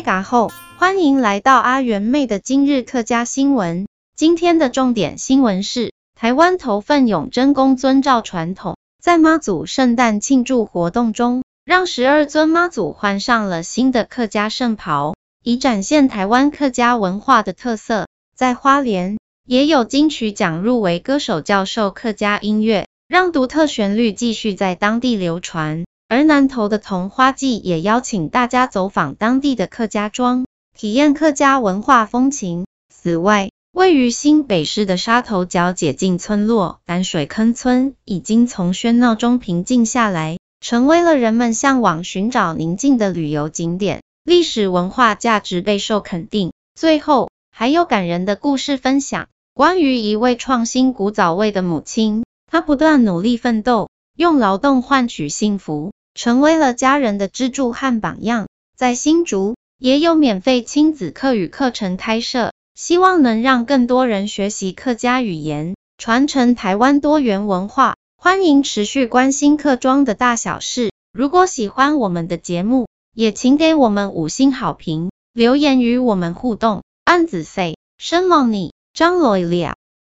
大家好，欢迎来到阿元妹的今日客家新闻。今天的重点新闻是，台湾头份永真宫遵照传统，在妈祖圣诞庆祝活动中，让十二尊妈祖换上了新的客家圣袍，以展现台湾客家文化的特色。在花莲，也有金曲奖入围歌手教授客家音乐，让独特旋律继续在当地流传。而南投的桐花季也邀请大家走访当地的客家庄，体验客家文化风情。此外，位于新北市的沙头角解禁村落淡水坑村，已经从喧闹中平静下来，成为了人们向往寻找宁静的旅游景点，历史文化价值备受肯定。最后，还有感人的故事分享，关于一位创新古早味的母亲，她不断努力奋斗，用劳动换取幸福，成为了家人的支柱和榜样。在新竹，也有免费亲子客语课程开设。希望能让更多人学习客家语言，传承台湾多元文化。欢迎持续关心客庄的大小事。如果喜欢我们的节目，也请给我们五星好评，留言与我们互动。安子 say，生忙你，张罗了。